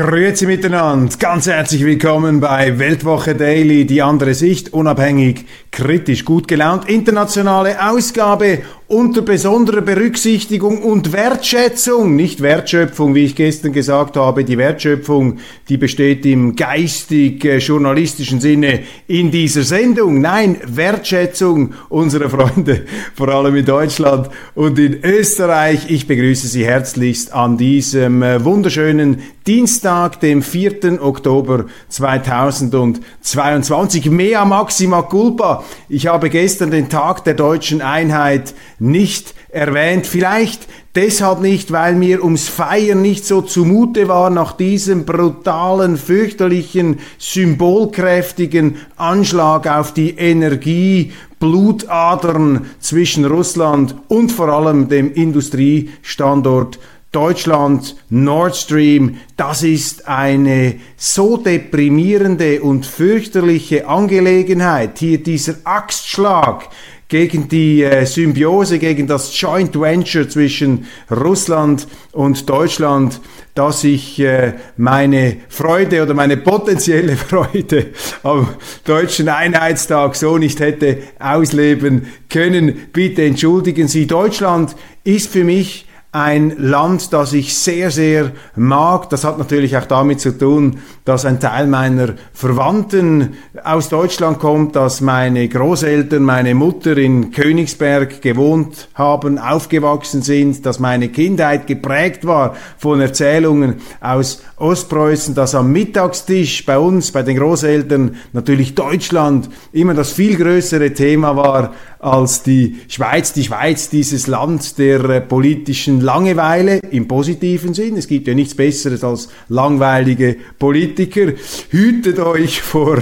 Grüezi miteinander, ganz herzlich willkommen bei Weltwoche Daily, die andere Sicht, unabhängig, kritisch, gut gelaunt, internationale Ausgabe unter besonderer Berücksichtigung und Wertschätzung, nicht Wertschöpfung, wie ich gestern gesagt habe, die Wertschöpfung, die besteht im geistig-journalistischen Sinne in dieser Sendung. Nein, Wertschätzung unserer Freunde, vor allem in Deutschland und in Österreich. Ich begrüße Sie herzlichst an diesem äh, wunderschönen Dienstag, dem 4. Oktober 2022. Mea maxima culpa. Ich habe gestern den Tag der deutschen Einheit nicht erwähnt. Vielleicht deshalb nicht, weil mir ums Feiern nicht so zumute war nach diesem brutalen, fürchterlichen, symbolkräftigen Anschlag auf die Energie, Blutadern zwischen Russland und vor allem dem Industriestandort Deutschland, Nord Stream, das ist eine so deprimierende und fürchterliche Angelegenheit. Hier dieser Axtschlag gegen die äh, Symbiose, gegen das Joint Venture zwischen Russland und Deutschland, dass ich äh, meine Freude oder meine potenzielle Freude am deutschen Einheitstag so nicht hätte ausleben können. Bitte entschuldigen Sie, Deutschland ist für mich ein Land, das ich sehr, sehr mag. Das hat natürlich auch damit zu tun, dass ein Teil meiner Verwandten aus Deutschland kommt, dass meine Großeltern, meine Mutter in Königsberg gewohnt haben, aufgewachsen sind, dass meine Kindheit geprägt war von Erzählungen aus Ostpreußen, dass am Mittagstisch bei uns, bei den Großeltern, natürlich Deutschland immer das viel größere Thema war als die Schweiz. Die Schweiz, dieses Land der äh, politischen Langeweile im positiven Sinn. Es gibt ja nichts Besseres als langweilige Politiker. Hütet euch vor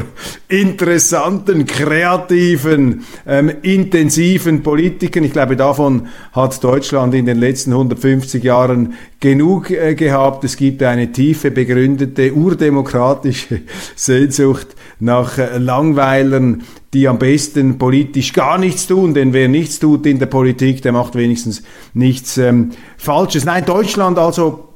interessanten, kreativen, ähm, intensiven Politikern. Ich glaube, davon hat Deutschland in den letzten 150 Jahren genug äh, gehabt. Es gibt eine tiefe, begründete, urdemokratische Sehnsucht nach äh, Langweilern, die am besten politisch gar nichts tun, denn wer nichts tut in der Politik, der macht wenigstens nichts ähm, Falsches. Nein, Deutschland also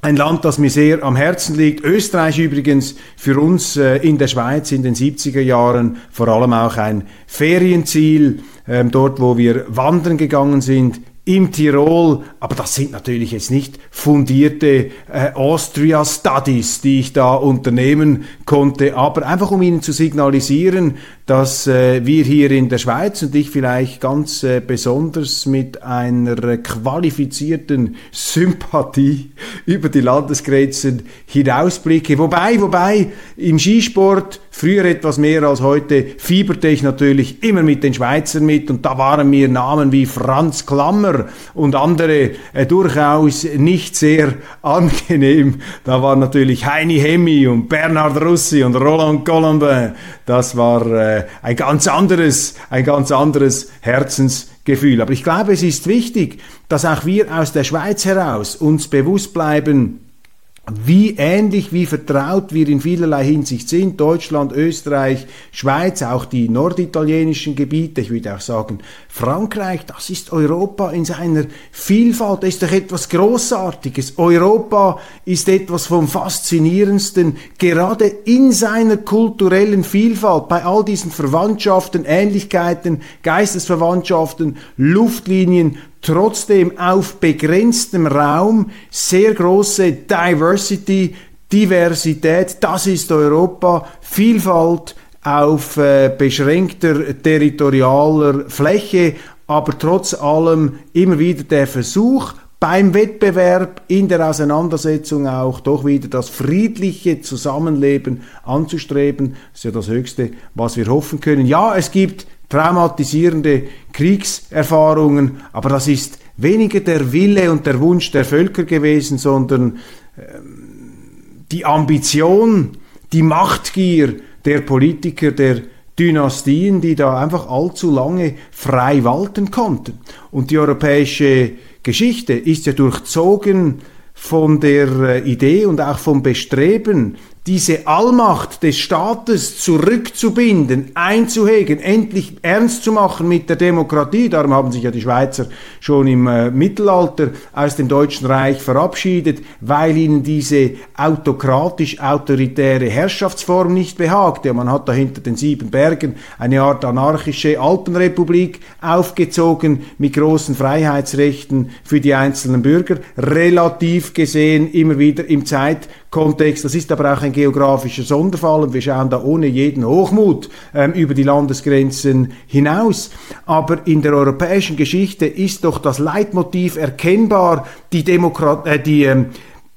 ein Land, das mir sehr am Herzen liegt. Österreich übrigens für uns äh, in der Schweiz in den 70er Jahren vor allem auch ein Ferienziel, ähm, dort wo wir wandern gegangen sind, im Tirol, aber das sind natürlich jetzt nicht fundierte äh, Austria Studies, die ich da unternehmen konnte, aber einfach um Ihnen zu signalisieren, dass äh, wir hier in der Schweiz und ich vielleicht ganz äh, besonders mit einer qualifizierten Sympathie über die Landesgrenzen hinausblicke. Wobei, wobei im Skisport früher etwas mehr als heute fieberte ich natürlich immer mit den Schweizern mit und da waren mir Namen wie Franz Klammer und andere äh, durchaus nicht sehr angenehm. Da war natürlich Heini Hemmi und Bernhard Russi und Roland Colombin. Das war äh, ein ganz anderes, ein ganz anderes Herzensgefühl. Aber ich glaube, es ist wichtig, dass auch wir aus der Schweiz heraus uns bewusst bleiben, wie ähnlich, wie vertraut wir in vielerlei Hinsicht sind, Deutschland, Österreich, Schweiz, auch die norditalienischen Gebiete, ich würde auch sagen, Frankreich, das ist Europa in seiner Vielfalt, das ist doch etwas Großartiges. Europa ist etwas vom Faszinierendsten, gerade in seiner kulturellen Vielfalt, bei all diesen Verwandtschaften, Ähnlichkeiten, Geistesverwandtschaften, Luftlinien, trotzdem auf begrenztem Raum sehr große Diversity, Diversität, das ist Europa, Vielfalt auf äh, beschränkter territorialer Fläche, aber trotz allem immer wieder der Versuch, beim Wettbewerb, in der Auseinandersetzung auch doch wieder das friedliche Zusammenleben anzustreben. Das ist ja das Höchste, was wir hoffen können. Ja, es gibt traumatisierende Kriegserfahrungen, aber das ist weniger der Wille und der Wunsch der Völker gewesen, sondern ähm, die Ambition, die Machtgier der Politiker, der Dynastien, die da einfach allzu lange frei walten konnten. Und die europäische Geschichte ist ja durchzogen von der äh, Idee und auch vom Bestreben, diese Allmacht des Staates zurückzubinden, einzuhegen, endlich ernst zu machen mit der Demokratie. Darum haben sich ja die Schweizer schon im äh, Mittelalter aus dem Deutschen Reich verabschiedet, weil ihnen diese autokratisch-autoritäre Herrschaftsform nicht behagte. man hat da hinter den sieben Bergen eine Art anarchische Alpenrepublik aufgezogen mit großen Freiheitsrechten für die einzelnen Bürger, relativ gesehen immer wieder im Zeit Kontext. Das ist aber auch ein geografischer Sonderfall und wir schauen da ohne jeden Hochmut ähm, über die Landesgrenzen hinaus. Aber in der europäischen Geschichte ist doch das Leitmotiv erkennbar, die, Demokrat äh, die ähm,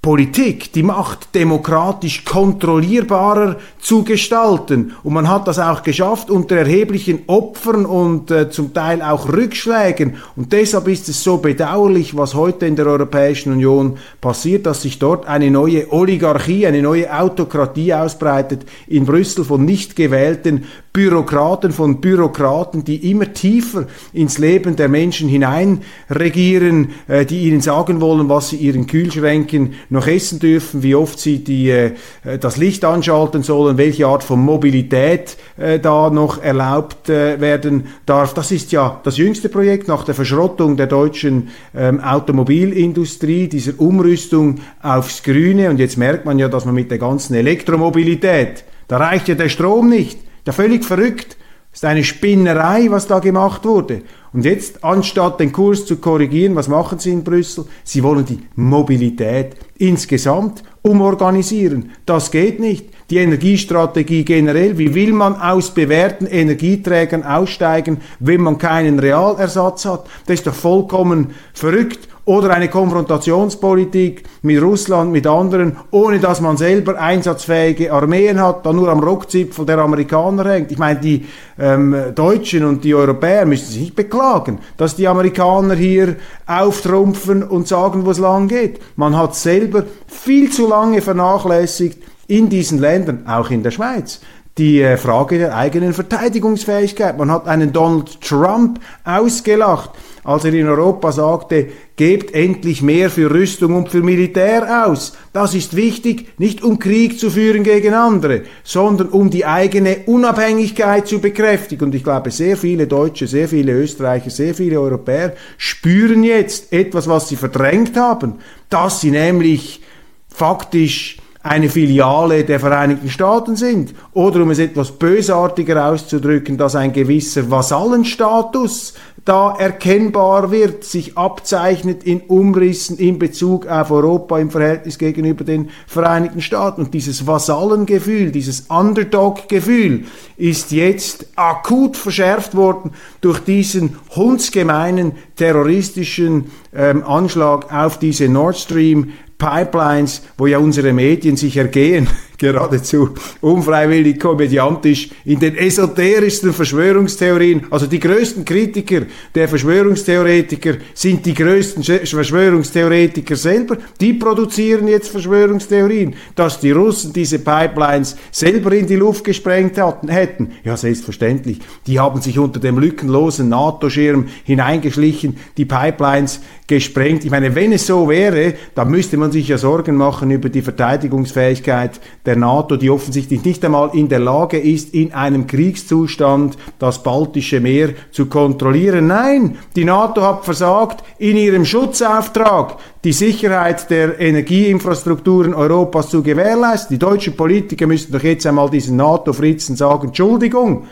Politik, die Macht demokratisch kontrollierbarer zu gestalten. Und man hat das auch geschafft unter erheblichen Opfern und äh, zum Teil auch Rückschlägen. Und deshalb ist es so bedauerlich, was heute in der Europäischen Union passiert, dass sich dort eine neue Oligarchie, eine neue Autokratie ausbreitet in Brüssel von nicht gewählten Bürokraten von Bürokraten, die immer tiefer ins Leben der Menschen hinein regieren, äh, die ihnen sagen wollen, was sie ihren Kühlschränken noch essen dürfen, wie oft sie die, äh, das Licht anschalten sollen, welche Art von Mobilität äh, da noch erlaubt werden darf. Das ist ja das jüngste Projekt nach der Verschrottung der deutschen ähm, Automobilindustrie, dieser Umrüstung aufs Grüne. Und jetzt merkt man ja, dass man mit der ganzen Elektromobilität, da reicht ja der Strom nicht. Ja, völlig verrückt. Ist eine Spinnerei, was da gemacht wurde. Und jetzt, anstatt den Kurs zu korrigieren, was machen Sie in Brüssel? Sie wollen die Mobilität insgesamt umorganisieren. Das geht nicht. Die Energiestrategie generell, wie will man aus bewährten Energieträgern aussteigen, wenn man keinen Realersatz hat? Das ist doch vollkommen verrückt oder eine Konfrontationspolitik mit Russland, mit anderen, ohne dass man selber einsatzfähige Armeen hat, da nur am Rockzipfel der Amerikaner hängt. Ich meine, die ähm, Deutschen und die Europäer müssen sich nicht beklagen, dass die Amerikaner hier auftrumpfen und sagen, wo es lang geht. Man hat selber viel zu lange vernachlässigt in diesen Ländern, auch in der Schweiz, die äh, Frage der eigenen Verteidigungsfähigkeit. Man hat einen Donald Trump ausgelacht, als er in Europa sagte, gebt endlich mehr für Rüstung und für Militär aus. Das ist wichtig, nicht um Krieg zu führen gegen andere, sondern um die eigene Unabhängigkeit zu bekräftigen. Und ich glaube, sehr viele Deutsche, sehr viele Österreicher, sehr viele Europäer spüren jetzt etwas, was sie verdrängt haben, dass sie nämlich faktisch eine Filiale der Vereinigten Staaten sind. Oder um es etwas bösartiger auszudrücken, dass ein gewisser Vasallenstatus da erkennbar wird, sich abzeichnet in Umrissen in Bezug auf Europa im Verhältnis gegenüber den Vereinigten Staaten. Und dieses Vasallengefühl, dieses Underdog-Gefühl ist jetzt akut verschärft worden durch diesen hundsgemeinen terroristischen ähm, Anschlag auf diese Nord Stream Pipelines, wo ja unsere Medien sich ergehen, geradezu unfreiwillig komödiantisch in den esoterischsten Verschwörungstheorien. Also die größten Kritiker der Verschwörungstheoretiker sind die größten Verschwörungstheoretiker selber. Die produzieren jetzt Verschwörungstheorien, dass die Russen diese Pipelines selber in die Luft gesprengt hatten, hätten. Ja, selbstverständlich. Die haben sich unter dem lückenlosen NATO-Schirm hineingeschlichen, die Pipelines gesprengt. Ich meine, wenn es so wäre, dann müsste man sich ja Sorgen machen über die Verteidigungsfähigkeit der NATO, die offensichtlich nicht einmal in der Lage ist, in einem Kriegszustand das Baltische Meer zu kontrollieren. Nein, die NATO hat versagt in ihrem Schutzauftrag, die Sicherheit der Energieinfrastrukturen Europas zu gewährleisten. Die deutschen Politiker müssten doch jetzt einmal diesen NATO-Fritzen sagen, Entschuldigung,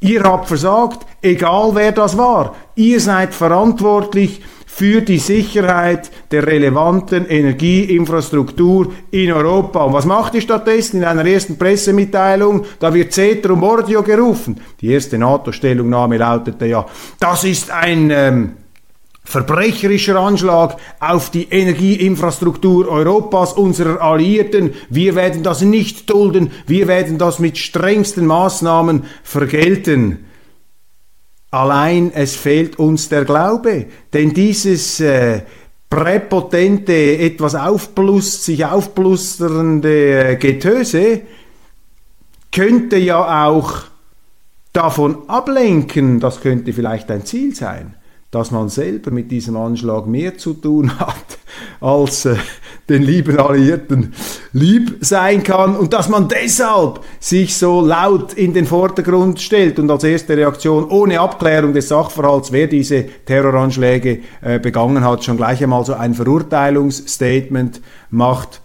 ihr habt versagt, egal wer das war. Ihr seid verantwortlich für die Sicherheit der relevanten Energieinfrastruktur in Europa. Und was macht ihr stattdessen in einer ersten Pressemitteilung? Da wird Ceterum Mordio gerufen. Die erste NATO-Stellungnahme lautete ja, das ist ein ähm, verbrecherischer Anschlag auf die Energieinfrastruktur Europas, unserer Alliierten. Wir werden das nicht dulden, wir werden das mit strengsten Maßnahmen vergelten. Allein es fehlt uns der Glaube, denn dieses äh, präpotente, etwas aufblust, sich aufblusternde äh, Getöse könnte ja auch davon ablenken, das könnte vielleicht ein Ziel sein, dass man selber mit diesem Anschlag mehr zu tun hat, als äh, den lieben Alliierten lieb sein kann und dass man deshalb sich so laut in den Vordergrund stellt. Und als erste Reaktion ohne Abklärung des Sachverhalts, wer diese Terroranschläge äh, begangen hat, schon gleich einmal so ein Verurteilungsstatement macht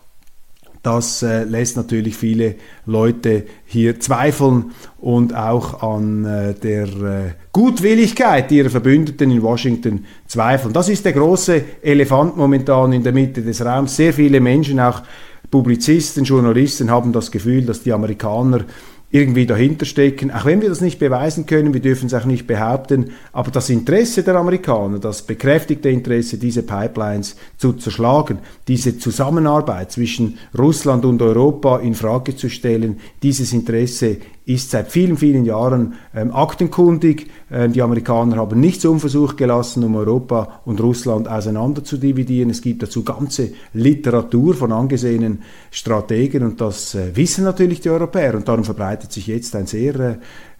das äh, lässt natürlich viele Leute hier zweifeln und auch an äh, der äh, Gutwilligkeit ihrer Verbündeten in Washington zweifeln. Das ist der große Elefant momentan in der Mitte des Raums. Sehr viele Menschen, auch Publizisten, Journalisten haben das Gefühl, dass die Amerikaner irgendwie dahinter stecken, auch wenn wir das nicht beweisen können, wir dürfen es auch nicht behaupten, aber das Interesse der Amerikaner, das bekräftigte Interesse, diese Pipelines zu zerschlagen, diese Zusammenarbeit zwischen Russland und Europa in Frage zu stellen, dieses Interesse ist seit vielen, vielen Jahren ähm, aktenkundig. Ähm, die Amerikaner haben nichts unversucht gelassen, um Europa und Russland auseinander zu dividieren. Es gibt dazu ganze Literatur von angesehenen Strategen und das äh, wissen natürlich die Europäer und darum verbreitet sich jetzt ein sehr äh,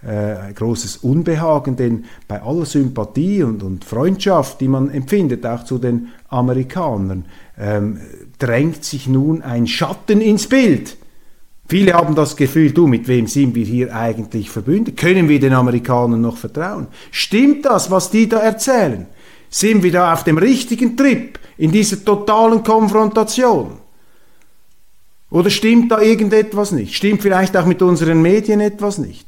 äh, großes Unbehagen, denn bei aller Sympathie und, und Freundschaft, die man empfindet, auch zu den Amerikanern, ähm, drängt sich nun ein Schatten ins Bild Viele haben das Gefühl, du, mit wem sind wir hier eigentlich verbündet? Können wir den Amerikanern noch vertrauen? Stimmt das, was die da erzählen? Sind wir da auf dem richtigen Trip in dieser totalen Konfrontation? Oder stimmt da irgendetwas nicht? Stimmt vielleicht auch mit unseren Medien etwas nicht?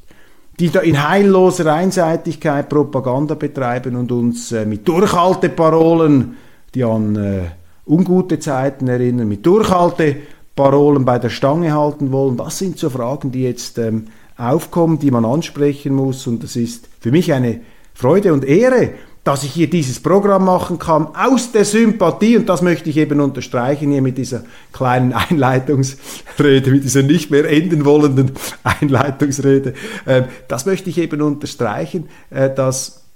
Die da in heilloser Einseitigkeit Propaganda betreiben und uns äh, mit Durchhalteparolen, die an äh, ungute Zeiten erinnern, mit Durchhalte Parolen bei der Stange halten wollen. Das sind so Fragen, die jetzt ähm, aufkommen, die man ansprechen muss. Und es ist für mich eine Freude und Ehre, dass ich hier dieses Programm machen kann, aus der Sympathie, und das möchte ich eben unterstreichen hier mit dieser kleinen Einleitungsrede, mit dieser nicht mehr enden wollenden Einleitungsrede, äh, das möchte ich eben unterstreichen, äh, dass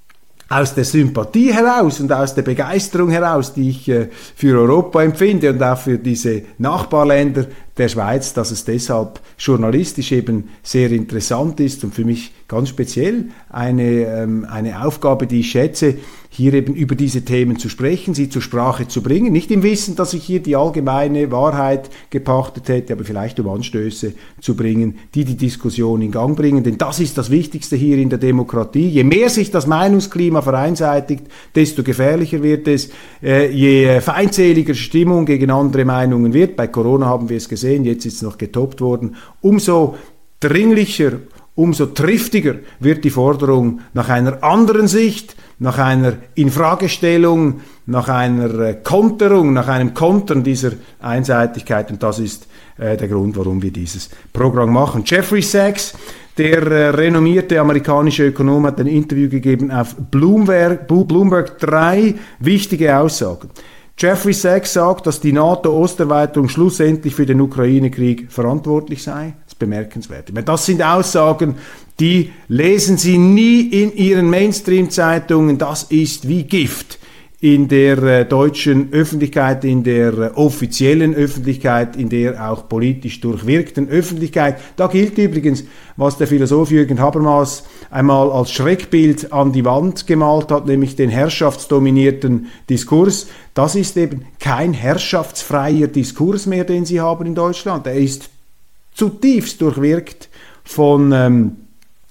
aus der Sympathie heraus und aus der Begeisterung heraus, die ich äh, für Europa empfinde und auch für diese Nachbarländer der Schweiz, dass es deshalb journalistisch eben sehr interessant ist und für mich ganz speziell eine, ähm, eine Aufgabe, die ich schätze, hier eben über diese Themen zu sprechen, sie zur Sprache zu bringen. Nicht im Wissen, dass ich hier die allgemeine Wahrheit gepachtet hätte, aber vielleicht um Anstöße zu bringen, die die Diskussion in Gang bringen. Denn das ist das Wichtigste hier in der Demokratie. Je mehr sich das Meinungsklima vereinseitigt, desto gefährlicher wird es. Äh, je feindseliger Stimmung gegen andere Meinungen wird, bei Corona haben wir es gesehen, jetzt ist es noch getoppt worden, umso dringlicher umso triftiger wird die Forderung nach einer anderen Sicht, nach einer Infragestellung, nach einer äh, Konterung, nach einem Kontern dieser Einseitigkeit. Und das ist äh, der Grund, warum wir dieses Programm machen. Jeffrey Sachs, der äh, renommierte amerikanische Ökonom, hat ein Interview gegeben auf Bloomberg, Bloomberg drei wichtige Aussagen. Jeffrey Sachs sagt, dass die NATO-Osterweiterung schlussendlich für den Ukraine-Krieg verantwortlich sei bemerkenswert. Das sind Aussagen, die lesen Sie nie in Ihren Mainstream-Zeitungen. Das ist wie Gift in der äh, deutschen Öffentlichkeit, in der äh, offiziellen Öffentlichkeit, in der auch politisch durchwirkten Öffentlichkeit. Da gilt übrigens, was der Philosoph Jürgen Habermas einmal als Schreckbild an die Wand gemalt hat, nämlich den herrschaftsdominierten Diskurs. Das ist eben kein herrschaftsfreier Diskurs mehr, den Sie haben in Deutschland. Er ist zutiefst durchwirkt von ähm,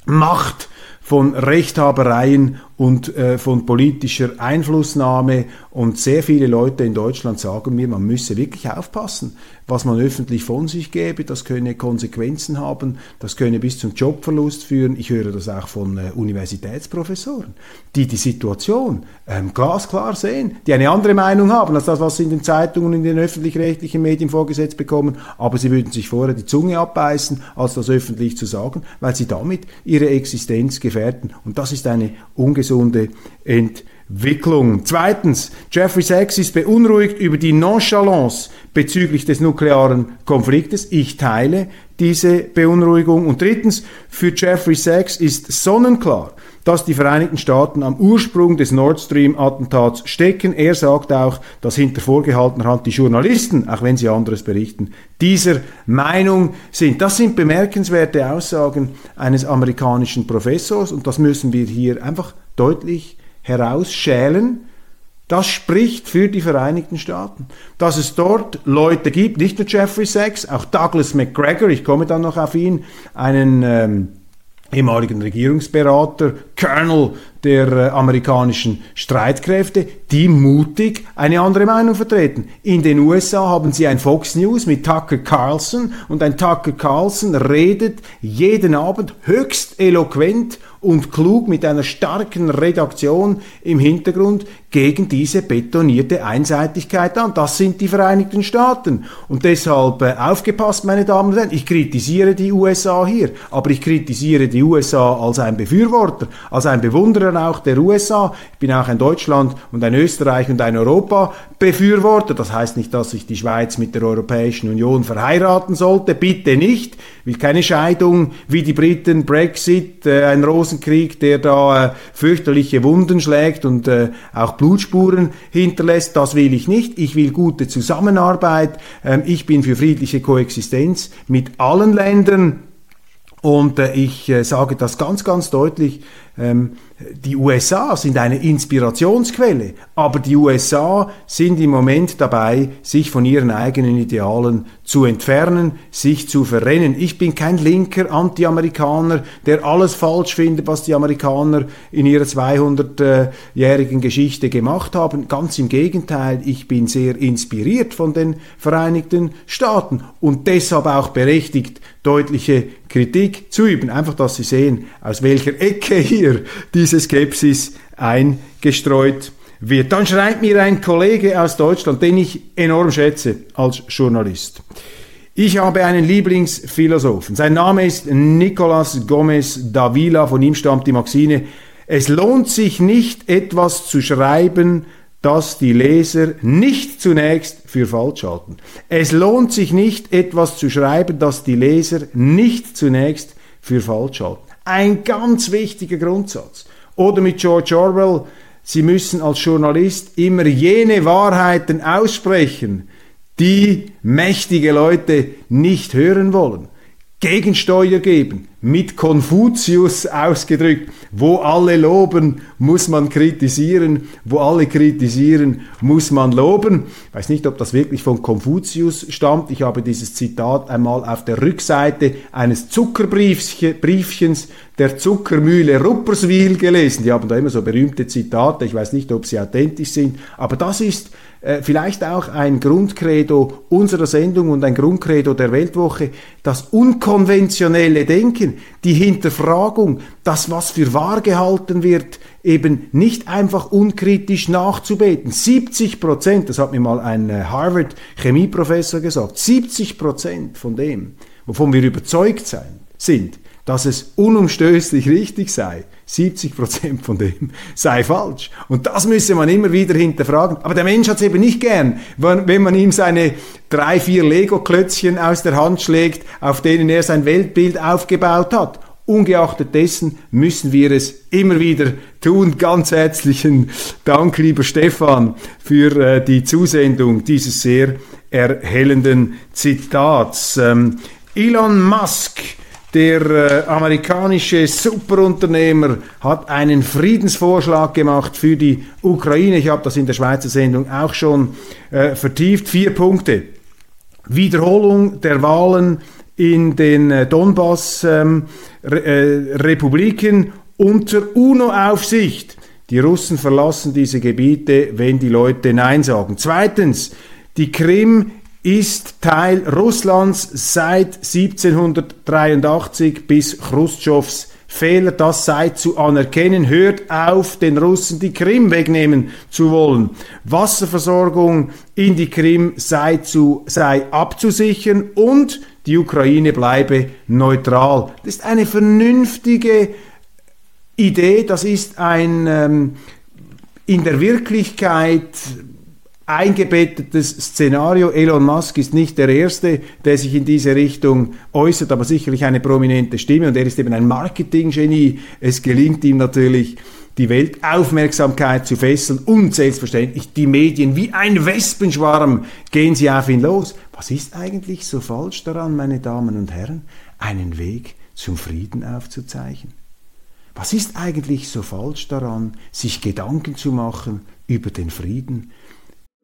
Macht, von Rechthabereien und äh, von politischer Einflussnahme. Und sehr viele Leute in Deutschland sagen mir, man müsse wirklich aufpassen, was man öffentlich von sich gebe. Das könne Konsequenzen haben, das könne bis zum Jobverlust führen. Ich höre das auch von äh, Universitätsprofessoren, die die Situation ähm, glasklar sehen, die eine andere Meinung haben als das, was sie in den Zeitungen in den öffentlich-rechtlichen Medien vorgesetzt bekommen. Aber sie würden sich vorher die Zunge abbeißen, als das öffentlich zu sagen, weil sie damit ihre Existenz gefährden. Und das ist eine ungesunde Entwicklung. Entwicklung. Zweitens, Jeffrey Sachs ist beunruhigt über die Nonchalance bezüglich des nuklearen Konfliktes. Ich teile diese Beunruhigung. Und drittens, für Jeffrey Sachs ist sonnenklar, dass die Vereinigten Staaten am Ursprung des Nord Stream-Attentats stecken. Er sagt auch, dass hinter vorgehaltener Hand die Journalisten, auch wenn sie anderes berichten, dieser Meinung sind. Das sind bemerkenswerte Aussagen eines amerikanischen Professors und das müssen wir hier einfach deutlich herausschälen. Das spricht für die Vereinigten Staaten. Dass es dort Leute gibt, nicht nur Jeffrey Sachs, auch Douglas McGregor, ich komme dann noch auf ihn, einen ähm, ehemaligen Regierungsberater, Colonel der äh, amerikanischen Streitkräfte, die mutig eine andere Meinung vertreten. In den USA haben sie ein Fox News mit Tucker Carlson und ein Tucker Carlson redet jeden Abend höchst eloquent und klug mit einer starken Redaktion im Hintergrund gegen diese betonierte Einseitigkeit an. Das sind die Vereinigten Staaten. Und deshalb äh, aufgepasst, meine Damen und Herren, ich kritisiere die USA hier, aber ich kritisiere die USA als ein Befürworter, als ein Bewunderer auch der USA. Ich bin auch ein Deutschland und ein Österreich und ein Europa Befürworter. Das heißt nicht, dass ich die Schweiz mit der Europäischen Union verheiraten sollte. Bitte nicht. Ich will keine Scheidung wie die Briten, Brexit, äh, ein Rosenkrieg, der da äh, fürchterliche Wunden schlägt und äh, auch Blutspuren hinterlässt. Das will ich nicht. Ich will gute Zusammenarbeit. Ähm, ich bin für friedliche Koexistenz mit allen Ländern. Und äh, ich äh, sage das ganz, ganz deutlich. Ähm, die USA sind eine Inspirationsquelle, aber die USA sind im Moment dabei, sich von ihren eigenen Idealen zu entfernen, sich zu verrennen. Ich bin kein linker Anti-Amerikaner, der alles falsch findet, was die Amerikaner in ihrer 200-jährigen Geschichte gemacht haben. Ganz im Gegenteil, ich bin sehr inspiriert von den Vereinigten Staaten und deshalb auch berechtigt, deutliche Kritik zu üben. Einfach, dass Sie sehen, aus welcher Ecke hier diese Skepsis eingestreut wird. Dann schreibt mir ein Kollege aus Deutschland, den ich enorm schätze als Journalist. Ich habe einen Lieblingsphilosophen. Sein Name ist Nicolas Gomez Davila. Von ihm stammt die Maxine. Es lohnt sich nicht, etwas zu schreiben, das die Leser nicht zunächst für falsch halten. Es lohnt sich nicht, etwas zu schreiben, das die Leser nicht zunächst für falsch halten. Ein ganz wichtiger Grundsatz. Oder mit George Orwell, Sie müssen als Journalist immer jene Wahrheiten aussprechen, die mächtige Leute nicht hören wollen. Gegensteuer geben, mit Konfuzius ausgedrückt, wo alle loben, muss man kritisieren, wo alle kritisieren, muss man loben. Ich weiß nicht, ob das wirklich von Konfuzius stammt. Ich habe dieses Zitat einmal auf der Rückseite eines Zuckerbriefchens der Zuckermühle Rupperswil gelesen. Die haben da immer so berühmte Zitate. Ich weiß nicht, ob sie authentisch sind, aber das ist vielleicht auch ein Grundcredo unserer Sendung und ein Grundcredo der Weltwoche, das unkonventionelle Denken, die Hinterfragung, das, was für wahr gehalten wird, eben nicht einfach unkritisch nachzubeten. 70 Prozent, das hat mir mal ein äh, Harvard Chemieprofessor gesagt, 70 Prozent von dem, wovon wir überzeugt sein, sind, dass es unumstößlich richtig sei, 70 Prozent von dem sei falsch. Und das müsse man immer wieder hinterfragen. Aber der Mensch hat es eben nicht gern, wenn man ihm seine drei, vier Lego-Klötzchen aus der Hand schlägt, auf denen er sein Weltbild aufgebaut hat. Ungeachtet dessen müssen wir es immer wieder tun. Ganz herzlichen Dank, lieber Stefan, für äh, die Zusendung dieses sehr erhellenden Zitats. Ähm, Elon Musk der äh, amerikanische Superunternehmer hat einen Friedensvorschlag gemacht für die Ukraine. Ich habe das in der Schweizer Sendung auch schon äh, vertieft. Vier Punkte. Wiederholung der Wahlen in den äh, Donbass-Republiken ähm, unter UNO-Aufsicht. Die Russen verlassen diese Gebiete, wenn die Leute Nein sagen. Zweitens, die Krim ist Teil Russlands seit 1783 bis Khrushchevs Fehler, das sei zu anerkennen. Hört auf, den Russen die Krim wegnehmen zu wollen. Wasserversorgung in die Krim sei, zu, sei abzusichern und die Ukraine bleibe neutral. Das ist eine vernünftige Idee, das ist ein ähm, in der Wirklichkeit eingebettetes Szenario. Elon Musk ist nicht der Erste, der sich in diese Richtung äußert, aber sicherlich eine prominente Stimme und er ist eben ein Marketinggenie. Es gelingt ihm natürlich, die Weltaufmerksamkeit zu fesseln und selbstverständlich die Medien wie ein Wespenschwarm gehen sie auf ihn los. Was ist eigentlich so falsch daran, meine Damen und Herren, einen Weg zum Frieden aufzuzeichnen? Was ist eigentlich so falsch daran, sich Gedanken zu machen über den Frieden?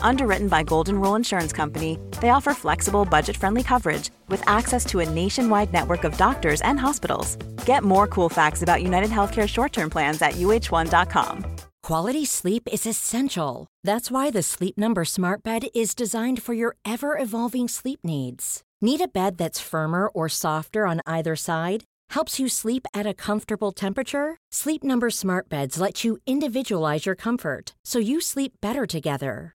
Underwritten by Golden Rule Insurance Company, they offer flexible, budget friendly coverage with access to a nationwide network of doctors and hospitals. Get more cool facts about United Healthcare short term plans at uh1.com. Quality sleep is essential. That's why the Sleep Number Smart Bed is designed for your ever evolving sleep needs. Need a bed that's firmer or softer on either side? Helps you sleep at a comfortable temperature? Sleep Number Smart Beds let you individualize your comfort so you sleep better together.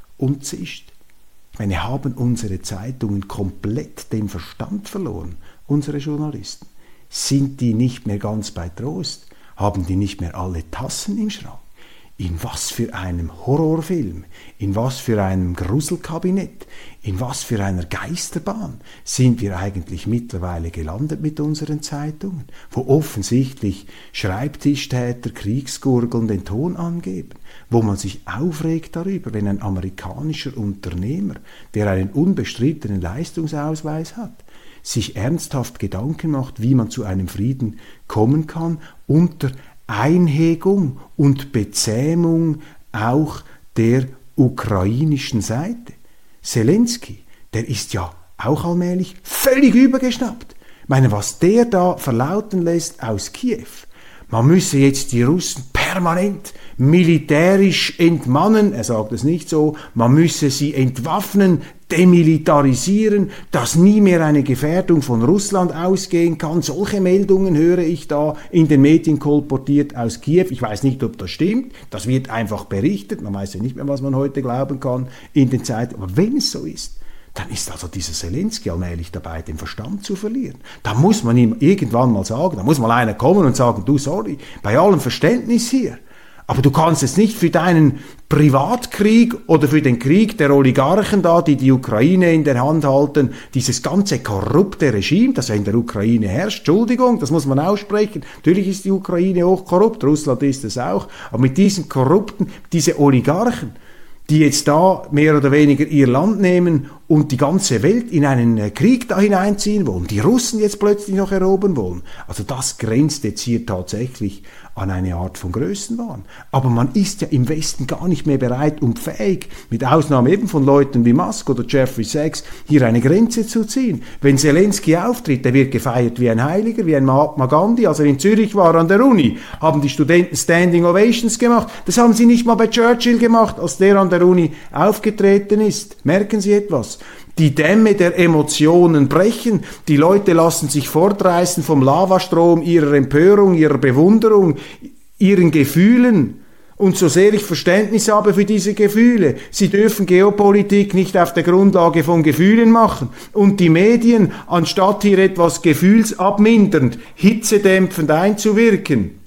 zischt. Ich meine, haben unsere Zeitungen komplett den Verstand verloren, unsere Journalisten? Sind die nicht mehr ganz bei Trost? Haben die nicht mehr alle Tassen im Schrank? In was für einem Horrorfilm, in was für einem Gruselkabinett, in was für einer Geisterbahn sind wir eigentlich mittlerweile gelandet mit unseren Zeitungen, wo offensichtlich Schreibtischtäter Kriegsgurgeln den Ton angeben, wo man sich aufregt darüber, wenn ein amerikanischer Unternehmer, der einen unbestrittenen Leistungsausweis hat, sich ernsthaft Gedanken macht, wie man zu einem Frieden kommen kann unter Einhegung und Bezähmung auch der ukrainischen Seite. Zelensky, der ist ja auch allmählich völlig übergeschnappt. Ich meine, was der da verlauten lässt aus Kiew, man müsse jetzt die Russen permanent militärisch entmannen, er sagt es nicht so, man müsse sie entwaffnen, demilitarisieren, dass nie mehr eine Gefährdung von Russland ausgehen kann. Solche Meldungen höre ich da in den Medien kolportiert aus Kiew. Ich weiß nicht, ob das stimmt. Das wird einfach berichtet. Man weiß ja nicht mehr, was man heute glauben kann in den Zeiten. Aber wenn es so ist, dann ist also dieser Zelensky allmählich dabei, den Verstand zu verlieren. Da muss man ihm irgendwann mal sagen, da muss mal einer kommen und sagen, du sorry, bei allem Verständnis hier, aber du kannst es nicht für deinen Privatkrieg oder für den Krieg der Oligarchen da, die die Ukraine in der Hand halten, dieses ganze korrupte Regime, das in der Ukraine herrscht, Entschuldigung, das muss man aussprechen. Natürlich ist die Ukraine auch korrupt, Russland ist es auch, aber mit diesen Korrupten, diese Oligarchen, die jetzt da mehr oder weniger ihr Land nehmen und die ganze Welt in einen äh, Krieg da hineinziehen wollen, die Russen jetzt plötzlich noch erobern wollen. Also das grenzt jetzt hier tatsächlich an eine Art von Größenwahn. Aber man ist ja im Westen gar nicht mehr bereit und fähig, mit Ausnahme eben von Leuten wie Musk oder Jeffrey Sachs, hier eine Grenze zu ziehen. Wenn Zelensky auftritt, der wird gefeiert wie ein Heiliger, wie ein Mahatma Gandhi. Als er in Zürich war an der Uni, haben die Studenten Standing Ovations gemacht. Das haben sie nicht mal bei Churchill gemacht, als der an der Uni aufgetreten ist. Merken Sie etwas? Die Dämme der Emotionen brechen. Die Leute lassen sich fortreißen vom Lavastrom ihrer Empörung, ihrer Bewunderung, ihren Gefühlen. Und so sehr ich Verständnis habe für diese Gefühle, sie dürfen Geopolitik nicht auf der Grundlage von Gefühlen machen. Und die Medien, anstatt hier etwas gefühlsabmindernd, hitzedämpfend einzuwirken,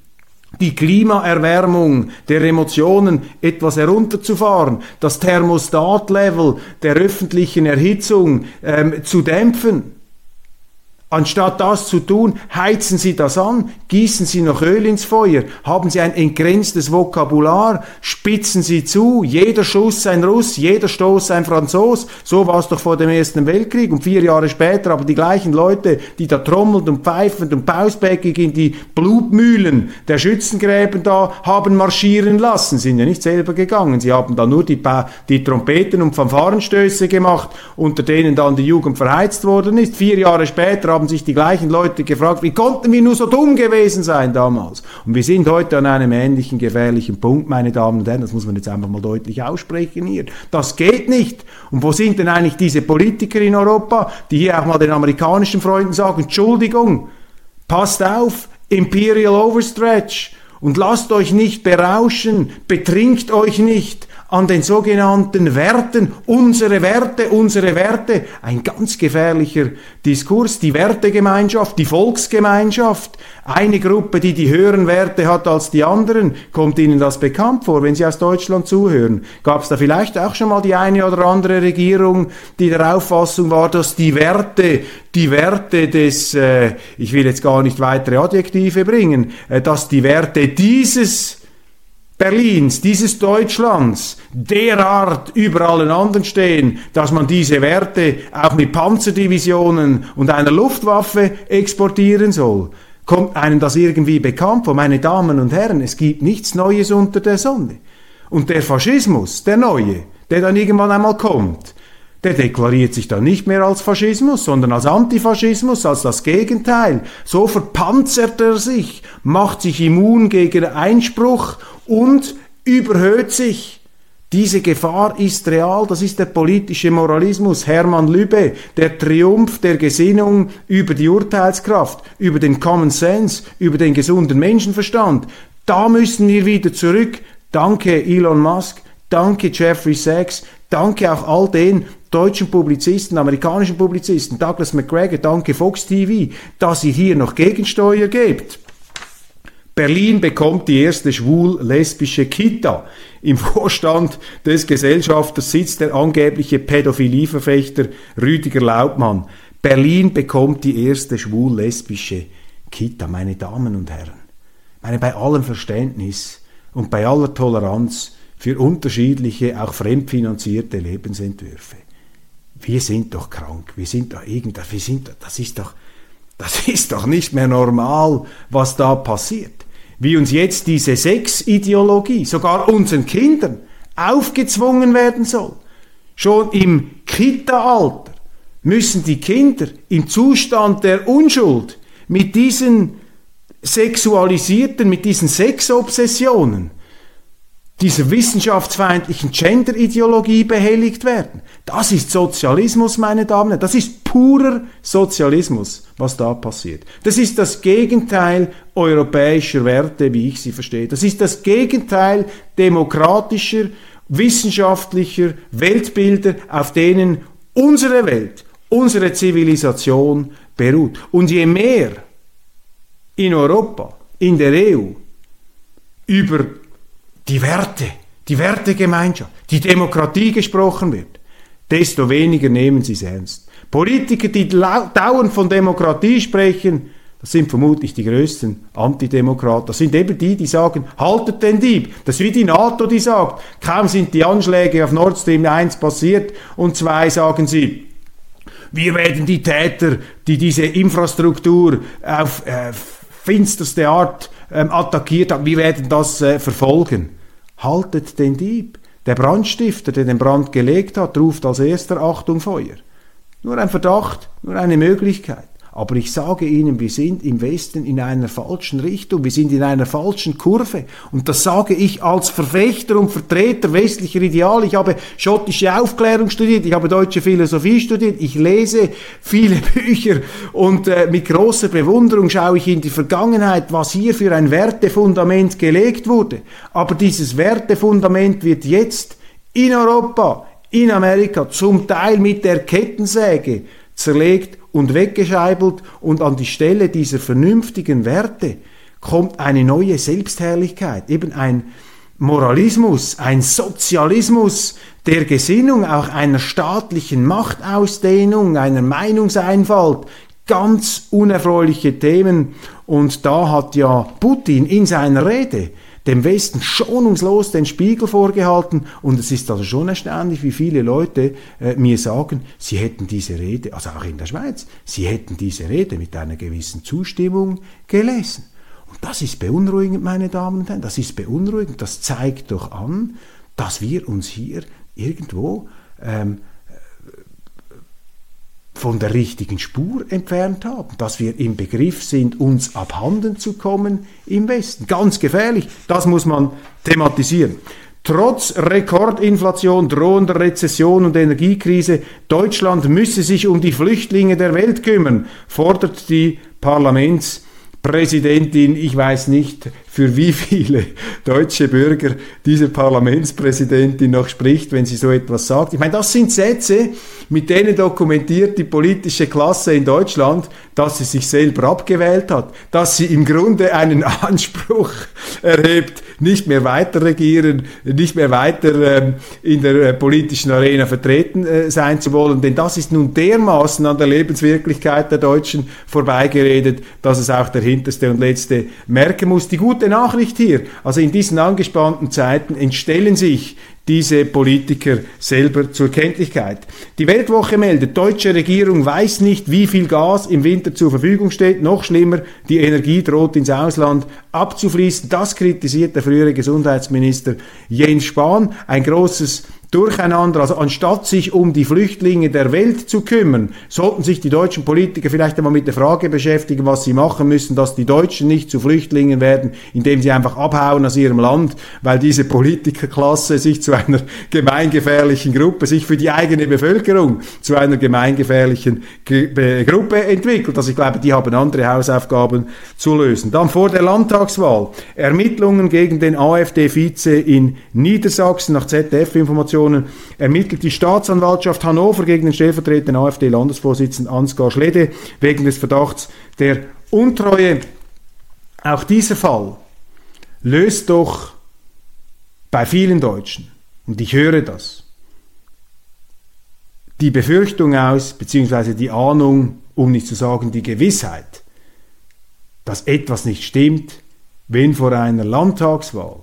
die Klimaerwärmung der Emotionen etwas herunterzufahren, das Thermostatlevel der öffentlichen Erhitzung ähm, zu dämpfen. Anstatt das zu tun, heizen Sie das an, gießen Sie noch Öl ins Feuer, haben Sie ein entgrenztes Vokabular, spitzen Sie zu, jeder Schuss ein Russ, jeder Stoß ein Franzos, so war es doch vor dem Ersten Weltkrieg. Und vier Jahre später aber die gleichen Leute, die da trommelnd und pfeifend und pausbäckig in die Blutmühlen der Schützengräben da haben marschieren lassen, sind ja nicht selber gegangen, sie haben da nur die, die Trompeten und Fanfarenstöße gemacht, unter denen dann die Jugend verheizt worden ist. Vier Jahre später haben haben sich die gleichen Leute gefragt, wie konnten wir nur so dumm gewesen sein damals? Und wir sind heute an einem ähnlichen gefährlichen Punkt, meine Damen und Herren, das muss man jetzt einfach mal deutlich aussprechen hier. Das geht nicht. Und wo sind denn eigentlich diese Politiker in Europa, die hier auch mal den amerikanischen Freunden sagen, Entschuldigung, passt auf, Imperial Overstretch und lasst euch nicht berauschen, betrinkt euch nicht, an den sogenannten Werten, unsere Werte, unsere Werte, ein ganz gefährlicher Diskurs, die Wertegemeinschaft, die Volksgemeinschaft, eine Gruppe, die die höheren Werte hat als die anderen, kommt Ihnen das bekannt vor, wenn Sie aus Deutschland zuhören? Gab es da vielleicht auch schon mal die eine oder andere Regierung, die der Auffassung war, dass die Werte, die Werte des, äh, ich will jetzt gar nicht weitere Adjektive bringen, äh, dass die Werte dieses Berlins, dieses Deutschlands, derart über allen anderen stehen, dass man diese Werte auch mit Panzerdivisionen und einer Luftwaffe exportieren soll. Kommt einem das irgendwie bekannt vor? Meine Damen und Herren, es gibt nichts Neues unter der Sonne. Und der Faschismus, der neue, der dann irgendwann einmal kommt, der deklariert sich dann nicht mehr als Faschismus, sondern als Antifaschismus, als das Gegenteil. So verpanzert er sich, macht sich immun gegen Einspruch und überhöht sich. Diese Gefahr ist real, das ist der politische Moralismus. Hermann Lübbe, der Triumph der Gesinnung über die Urteilskraft, über den Common Sense, über den gesunden Menschenverstand. Da müssen wir wieder zurück. Danke Elon Musk, danke Jeffrey Sachs, danke auch all den deutschen Publizisten, amerikanischen Publizisten, Douglas McGregor, danke Fox TV, dass ihr hier noch Gegensteuer gebt. Berlin bekommt die erste schwul-lesbische Kita. Im Vorstand des Gesellschafters sitzt der angebliche Pädophilieverfechter Rüdiger Laubmann. Berlin bekommt die erste schwul-lesbische Kita, meine Damen und Herren. Meine, bei allem Verständnis und bei aller Toleranz für unterschiedliche, auch fremdfinanzierte Lebensentwürfe. Wir sind doch krank, wir sind doch irgendwas, wir sind, das ist doch, das ist doch nicht mehr normal, was da passiert wie uns jetzt diese Sexideologie sogar unseren Kindern aufgezwungen werden soll. Schon im Kita-Alter müssen die Kinder im Zustand der Unschuld mit diesen sexualisierten, mit diesen Sexobsessionen dieser wissenschaftsfeindlichen Gender-Ideologie behelligt werden. Das ist Sozialismus, meine Damen und Herren. Das ist purer Sozialismus, was da passiert. Das ist das Gegenteil europäischer Werte, wie ich sie verstehe. Das ist das Gegenteil demokratischer, wissenschaftlicher Weltbilder, auf denen unsere Welt, unsere Zivilisation beruht. Und je mehr in Europa, in der EU, über die Werte, die Wertegemeinschaft, die Demokratie gesprochen wird, desto weniger nehmen sie es ernst. Politiker, die dauernd von Demokratie sprechen, das sind vermutlich die größten Antidemokraten. Das sind eben die, die sagen, haltet den Dieb. Das ist wie die NATO, die sagt, kaum sind die Anschläge auf Nord Stream 1 passiert und 2 sagen sie, wir werden die Täter, die diese Infrastruktur auf äh, finsterste Art ähm, attackiert haben, wir werden das äh, verfolgen. Haltet den Dieb. Der Brandstifter, der den Brand gelegt hat, ruft als erster Achtung Feuer. Nur ein Verdacht, nur eine Möglichkeit. Aber ich sage Ihnen, wir sind im Westen in einer falschen Richtung, wir sind in einer falschen Kurve. Und das sage ich als Verfechter und Vertreter westlicher Ideale. Ich habe schottische Aufklärung studiert, ich habe deutsche Philosophie studiert, ich lese viele Bücher und äh, mit großer Bewunderung schaue ich in die Vergangenheit, was hier für ein Wertefundament gelegt wurde. Aber dieses Wertefundament wird jetzt in Europa, in Amerika zum Teil mit der Kettensäge zerlegt und weggescheibelt und an die Stelle dieser vernünftigen Werte kommt eine neue Selbstherrlichkeit, eben ein Moralismus, ein Sozialismus der Gesinnung, auch einer staatlichen Machtausdehnung, einer Meinungseinfalt, ganz unerfreuliche Themen. Und da hat ja Putin in seiner Rede dem Westen schonungslos den Spiegel vorgehalten. Und es ist also schon erstaunlich, wie viele Leute äh, mir sagen, sie hätten diese Rede, also auch in der Schweiz, sie hätten diese Rede mit einer gewissen Zustimmung gelesen. Und das ist beunruhigend, meine Damen und Herren, das ist beunruhigend, das zeigt doch an, dass wir uns hier irgendwo ähm, von der richtigen Spur entfernt haben, dass wir im Begriff sind, uns abhanden zu kommen im Westen. Ganz gefährlich, das muss man thematisieren. Trotz Rekordinflation, drohender Rezession und Energiekrise, Deutschland müsse sich um die Flüchtlinge der Welt kümmern, fordert die Parlamentspräsidentin. Ich weiß nicht, für wie viele deutsche Bürger diese Parlamentspräsidentin noch spricht, wenn sie so etwas sagt. Ich meine, das sind Sätze, mit denen dokumentiert die politische Klasse in Deutschland, dass sie sich selber abgewählt hat, dass sie im Grunde einen Anspruch erhebt, nicht mehr weiter regieren, nicht mehr weiter ähm, in der äh, politischen Arena vertreten äh, sein zu wollen. Denn das ist nun dermaßen an der Lebenswirklichkeit der Deutschen vorbeigeredet, dass es auch der Hinterste und Letzte merken muss. Die gute gute Nachricht hier. Also in diesen angespannten Zeiten entstellen sich diese Politiker selber zur Kenntlichkeit. Die Weltwoche meldet, deutsche Regierung weiß nicht, wie viel Gas im Winter zur Verfügung steht. Noch schlimmer, die Energie droht ins Ausland abzufließen. Das kritisiert der frühere Gesundheitsminister Jens Spahn. Ein großes Durcheinander. Also anstatt sich um die Flüchtlinge der Welt zu kümmern, sollten sich die deutschen Politiker vielleicht einmal mit der Frage beschäftigen, was sie machen müssen, dass die Deutschen nicht zu Flüchtlingen werden, indem sie einfach abhauen aus ihrem Land, weil diese Politikerklasse sich zu einer gemeingefährlichen Gruppe, sich für die eigene Bevölkerung zu einer gemeingefährlichen Gruppe entwickelt. Also ich glaube, die haben andere Hausaufgaben zu lösen. Dann vor der Landtagswahl Ermittlungen gegen den AfD-Vize in Niedersachsen nach ZDF-Informationen Informationen ermittelt die Staatsanwaltschaft Hannover gegen den stellvertretenden AfD-Landesvorsitzenden Ansgar Schlede wegen des Verdachts der Untreue. Auch dieser Fall löst doch bei vielen Deutschen, und ich höre das, die Befürchtung aus, beziehungsweise die Ahnung, um nicht zu sagen die Gewissheit, dass etwas nicht stimmt, wenn vor einer Landtagswahl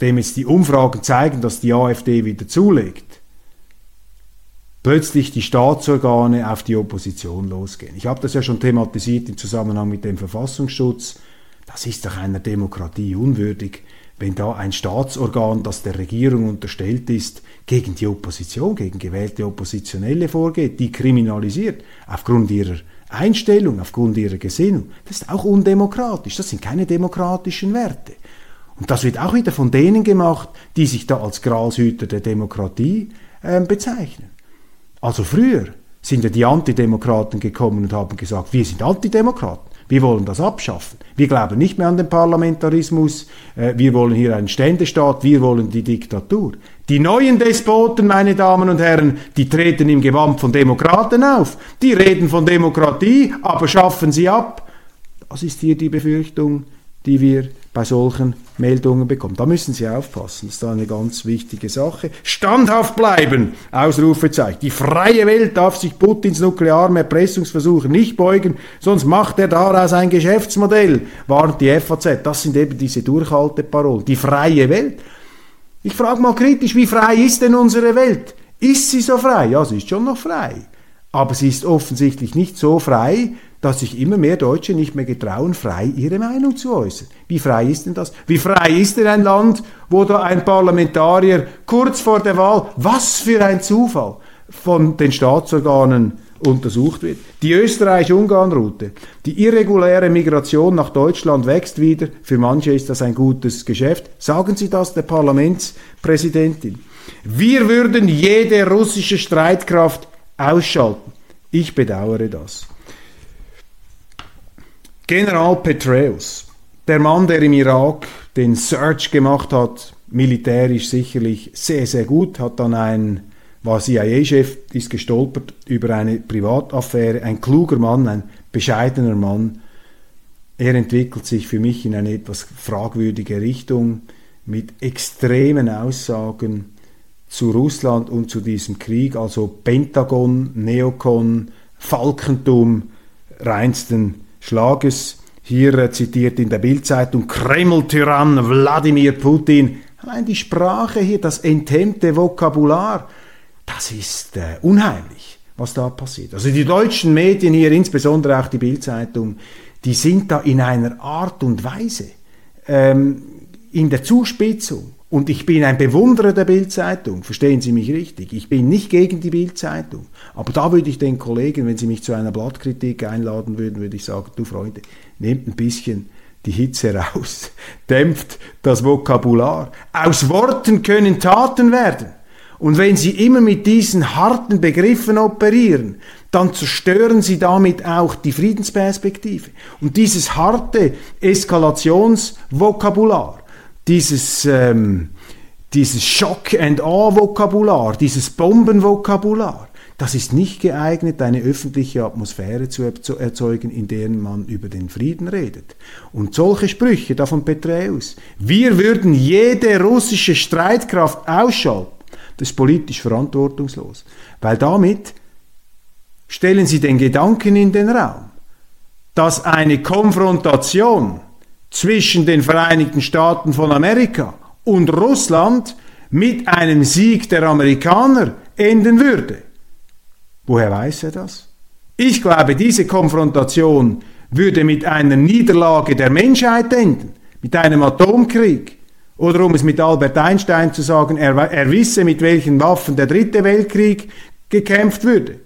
nachdem jetzt die Umfragen zeigen, dass die AfD wieder zulegt, plötzlich die Staatsorgane auf die Opposition losgehen. Ich habe das ja schon thematisiert im Zusammenhang mit dem Verfassungsschutz. Das ist doch einer Demokratie unwürdig, wenn da ein Staatsorgan, das der Regierung unterstellt ist, gegen die Opposition, gegen gewählte Oppositionelle vorgeht, die kriminalisiert aufgrund ihrer Einstellung, aufgrund ihrer Gesinnung. Das ist auch undemokratisch. Das sind keine demokratischen Werte. Und das wird auch wieder von denen gemacht, die sich da als Gralshüter der Demokratie äh, bezeichnen. Also früher sind ja die Antidemokraten gekommen und haben gesagt, wir sind Antidemokraten. Wir wollen das abschaffen. Wir glauben nicht mehr an den Parlamentarismus. Äh, wir wollen hier einen Ständestaat. Wir wollen die Diktatur. Die neuen Despoten, meine Damen und Herren, die treten im Gewand von Demokraten auf. Die reden von Demokratie, aber schaffen sie ab. Das ist hier die Befürchtung, die wir bei solchen Meldungen bekommen. Da müssen Sie aufpassen, das ist eine ganz wichtige Sache. Standhaft bleiben, Ausrufezeichen. Die freie Welt darf sich Putins nuklearen Erpressungsversuche nicht beugen, sonst macht er daraus ein Geschäftsmodell, warnt die FAZ. Das sind eben diese Durchhalteparolen. Die freie Welt. Ich frage mal kritisch, wie frei ist denn unsere Welt? Ist sie so frei? Ja, sie ist schon noch frei. Aber sie ist offensichtlich nicht so frei, dass sich immer mehr Deutsche nicht mehr getrauen, frei ihre Meinung zu äußern. Wie frei ist denn das? Wie frei ist denn ein Land, wo da ein Parlamentarier kurz vor der Wahl, was für ein Zufall, von den Staatsorganen untersucht wird. Die Österreich-Ungarn-Route, die irreguläre Migration nach Deutschland wächst wieder. Für manche ist das ein gutes Geschäft. Sagen Sie das der Parlamentspräsidentin. Wir würden jede russische Streitkraft ausschalten. Ich bedauere das. General Petraeus, der Mann, der im Irak den Search gemacht hat, militärisch sicherlich sehr, sehr gut, hat dann ein, war CIA-Chef, ist gestolpert über eine Privataffäre, ein kluger Mann, ein bescheidener Mann. Er entwickelt sich für mich in eine etwas fragwürdige Richtung mit extremen Aussagen zu Russland und zu diesem Krieg, also Pentagon, Neokon, Falkentum, reinsten Schlages. Hier äh, zitiert in der Bildzeitung Kreml-Tyrann Wladimir Putin. Allein die Sprache hier, das enthemmte Vokabular, das ist äh, unheimlich, was da passiert. Also die deutschen Medien hier, insbesondere auch die Bildzeitung, die sind da in einer Art und Weise ähm, in der Zuspitzung. Und ich bin ein Bewunderer der Bildzeitung, verstehen Sie mich richtig. Ich bin nicht gegen die Bildzeitung. Aber da würde ich den Kollegen, wenn sie mich zu einer Blattkritik einladen würden, würde ich sagen, du Freunde, nehmt ein bisschen die Hitze raus, dämpft das Vokabular. Aus Worten können Taten werden. Und wenn Sie immer mit diesen harten Begriffen operieren, dann zerstören Sie damit auch die Friedensperspektive. Und dieses harte Eskalationsvokabular, dieses, ähm, dieses Shock-and-Awe-Vokabular, dieses Bombenvokabular, das ist nicht geeignet, eine öffentliche Atmosphäre zu, erzeugen, in der man über den Frieden redet. Und solche Sprüche da von Peträus, wir würden jede russische Streitkraft ausschalten, das ist politisch verantwortungslos. Weil damit stellen Sie den Gedanken in den Raum, dass eine Konfrontation zwischen den Vereinigten Staaten von Amerika und Russland mit einem Sieg der Amerikaner enden würde. Woher weiß er das? Ich glaube, diese Konfrontation würde mit einer Niederlage der Menschheit enden, mit einem Atomkrieg. Oder um es mit Albert Einstein zu sagen, er, er wisse, mit welchen Waffen der dritte Weltkrieg gekämpft würde.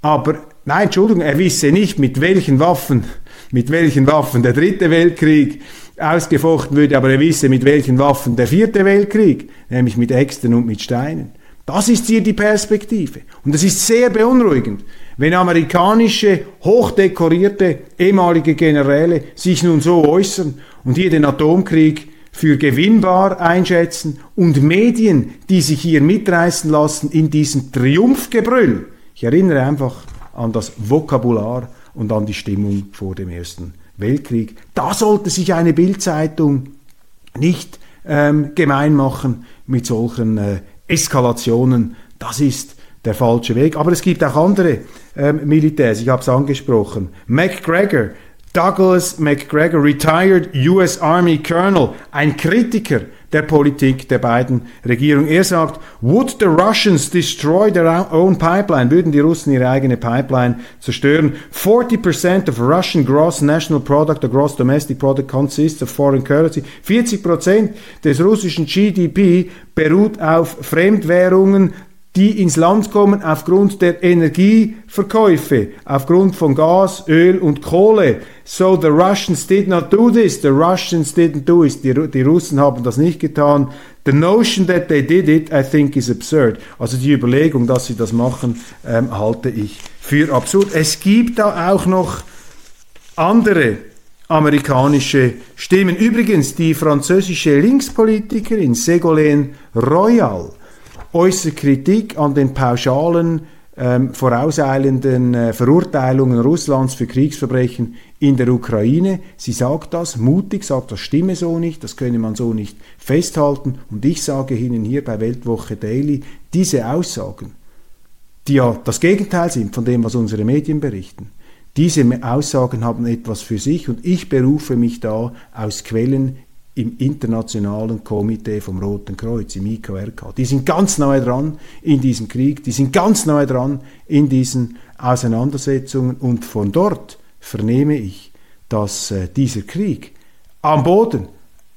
Aber, nein, Entschuldigung, er wisse nicht, mit welchen Waffen, mit welchen Waffen der dritte Weltkrieg ausgefochten würde, aber er wisse, mit welchen Waffen der vierte Weltkrieg, nämlich mit Äxten und mit Steinen. Das ist hier die Perspektive. Und es ist sehr beunruhigend, wenn amerikanische, hochdekorierte ehemalige Generäle sich nun so äußern und hier den Atomkrieg für gewinnbar einschätzen und Medien, die sich hier mitreißen lassen in diesem Triumphgebrüll. Ich erinnere einfach an das Vokabular und an die Stimmung vor dem Ersten Weltkrieg. Da sollte sich eine Bildzeitung nicht ähm, gemein machen mit solchen äh, Eskalationen. Das ist der falsche Weg. Aber es gibt auch andere ähm, Militärs, ich habe es angesprochen. McGregor, Douglas McGregor, retired US Army Colonel, ein Kritiker der Politik der beiden Regierungen. Er sagt, would the Russians destroy their own pipeline, würden die Russen ihre eigene Pipeline zerstören? 40% of Russian gross national product, or gross domestic product consists of foreign currency. 40% des russischen GDP beruht auf Fremdwährungen, die ins Land kommen aufgrund der Energieverkäufe, aufgrund von Gas, Öl und Kohle. So the Russians did not do this, the Russians didn't do it, die, die Russen haben das nicht getan. The notion that they did it, I think, is absurd. Also die Überlegung, dass sie das machen, ähm, halte ich für absurd. Es gibt da auch noch andere amerikanische Stimmen. Übrigens, die französische Linkspolitikerin Ségolène Royal, äußert Kritik an den pauschalen, ähm, vorauseilenden äh, Verurteilungen Russlands für Kriegsverbrechen in der Ukraine. Sie sagt das mutig, sagt, das stimme so nicht, das könne man so nicht festhalten. Und ich sage Ihnen hier bei Weltwoche Daily, diese Aussagen, die ja das Gegenteil sind von dem, was unsere Medien berichten, diese Aussagen haben etwas für sich und ich berufe mich da aus Quellen im internationalen Komitee vom Roten Kreuz, im IKRK. Die sind ganz nahe dran in diesem Krieg, die sind ganz nahe dran in diesen Auseinandersetzungen und von dort vernehme ich, dass äh, dieser Krieg am Boden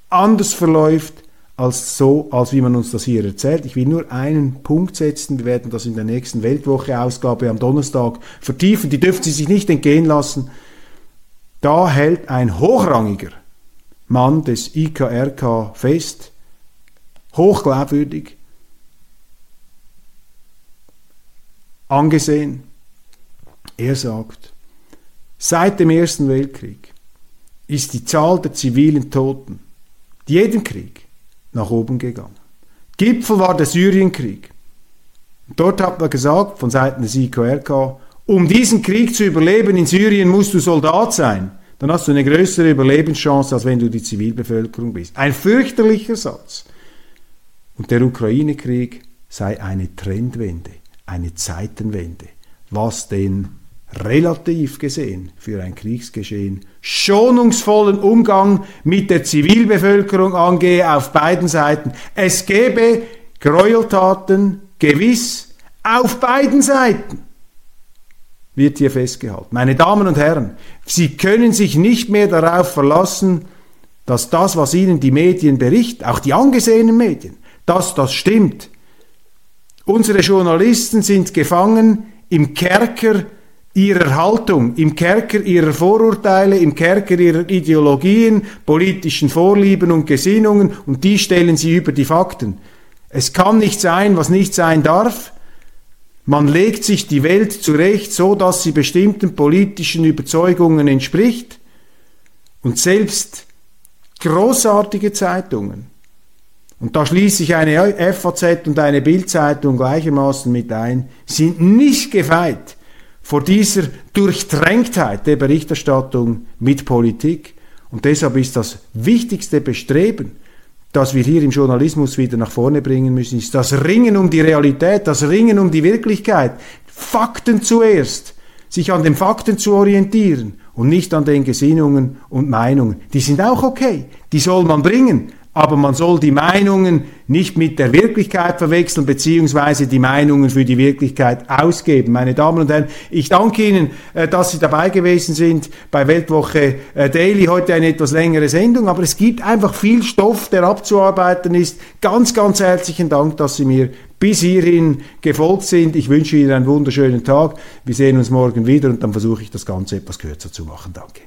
anders verläuft als so, als wie man uns das hier erzählt. Ich will nur einen Punkt setzen. Wir werden das in der nächsten Weltwoche-Ausgabe am Donnerstag vertiefen. Die dürfen Sie sich nicht entgehen lassen. Da hält ein hochrangiger Mann des IKRK fest, hochglaubwürdig, angesehen. Er sagt, seit dem Ersten Weltkrieg ist die Zahl der zivilen Toten jeden Krieg nach oben gegangen. Gipfel war der Syrienkrieg. Dort hat man gesagt, von Seiten des IKRK, um diesen Krieg zu überleben in Syrien musst du Soldat sein dann hast du eine größere Überlebenschance, als wenn du die Zivilbevölkerung bist. Ein fürchterlicher Satz. Und der Ukraine-Krieg sei eine Trendwende, eine Zeitenwende, was den relativ gesehen für ein Kriegsgeschehen schonungsvollen Umgang mit der Zivilbevölkerung angehe auf beiden Seiten. Es gäbe Gräueltaten gewiss auf beiden Seiten wird hier festgehalten. Meine Damen und Herren, Sie können sich nicht mehr darauf verlassen, dass das, was Ihnen die Medien berichten, auch die angesehenen Medien, dass das stimmt. Unsere Journalisten sind gefangen im Kerker ihrer Haltung, im Kerker ihrer Vorurteile, im Kerker ihrer Ideologien, politischen Vorlieben und Gesinnungen und die stellen sie über die Fakten. Es kann nicht sein, was nicht sein darf. Man legt sich die Welt zurecht, so dass sie bestimmten politischen Überzeugungen entspricht. Und selbst großartige Zeitungen, und da schließe ich eine FAZ und eine Bildzeitung gleichermaßen mit ein, sind nicht gefeit vor dieser Durchdrängtheit der Berichterstattung mit Politik. Und deshalb ist das wichtigste Bestreben, das wir hier im Journalismus wieder nach vorne bringen müssen, ist das Ringen um die Realität, das Ringen um die Wirklichkeit. Fakten zuerst, sich an den Fakten zu orientieren und nicht an den Gesinnungen und Meinungen. Die sind auch okay, die soll man bringen, aber man soll die Meinungen nicht mit der Wirklichkeit verwechseln, beziehungsweise die Meinungen für die Wirklichkeit ausgeben. Meine Damen und Herren, ich danke Ihnen, äh, dass Sie dabei gewesen sind bei Weltwoche äh, Daily. Heute eine etwas längere Sendung, aber es gibt einfach viel Stoff, der abzuarbeiten ist. Ganz, ganz herzlichen Dank, dass Sie mir bis hierhin gefolgt sind. Ich wünsche Ihnen einen wunderschönen Tag. Wir sehen uns morgen wieder und dann versuche ich das Ganze etwas kürzer zu machen. Danke.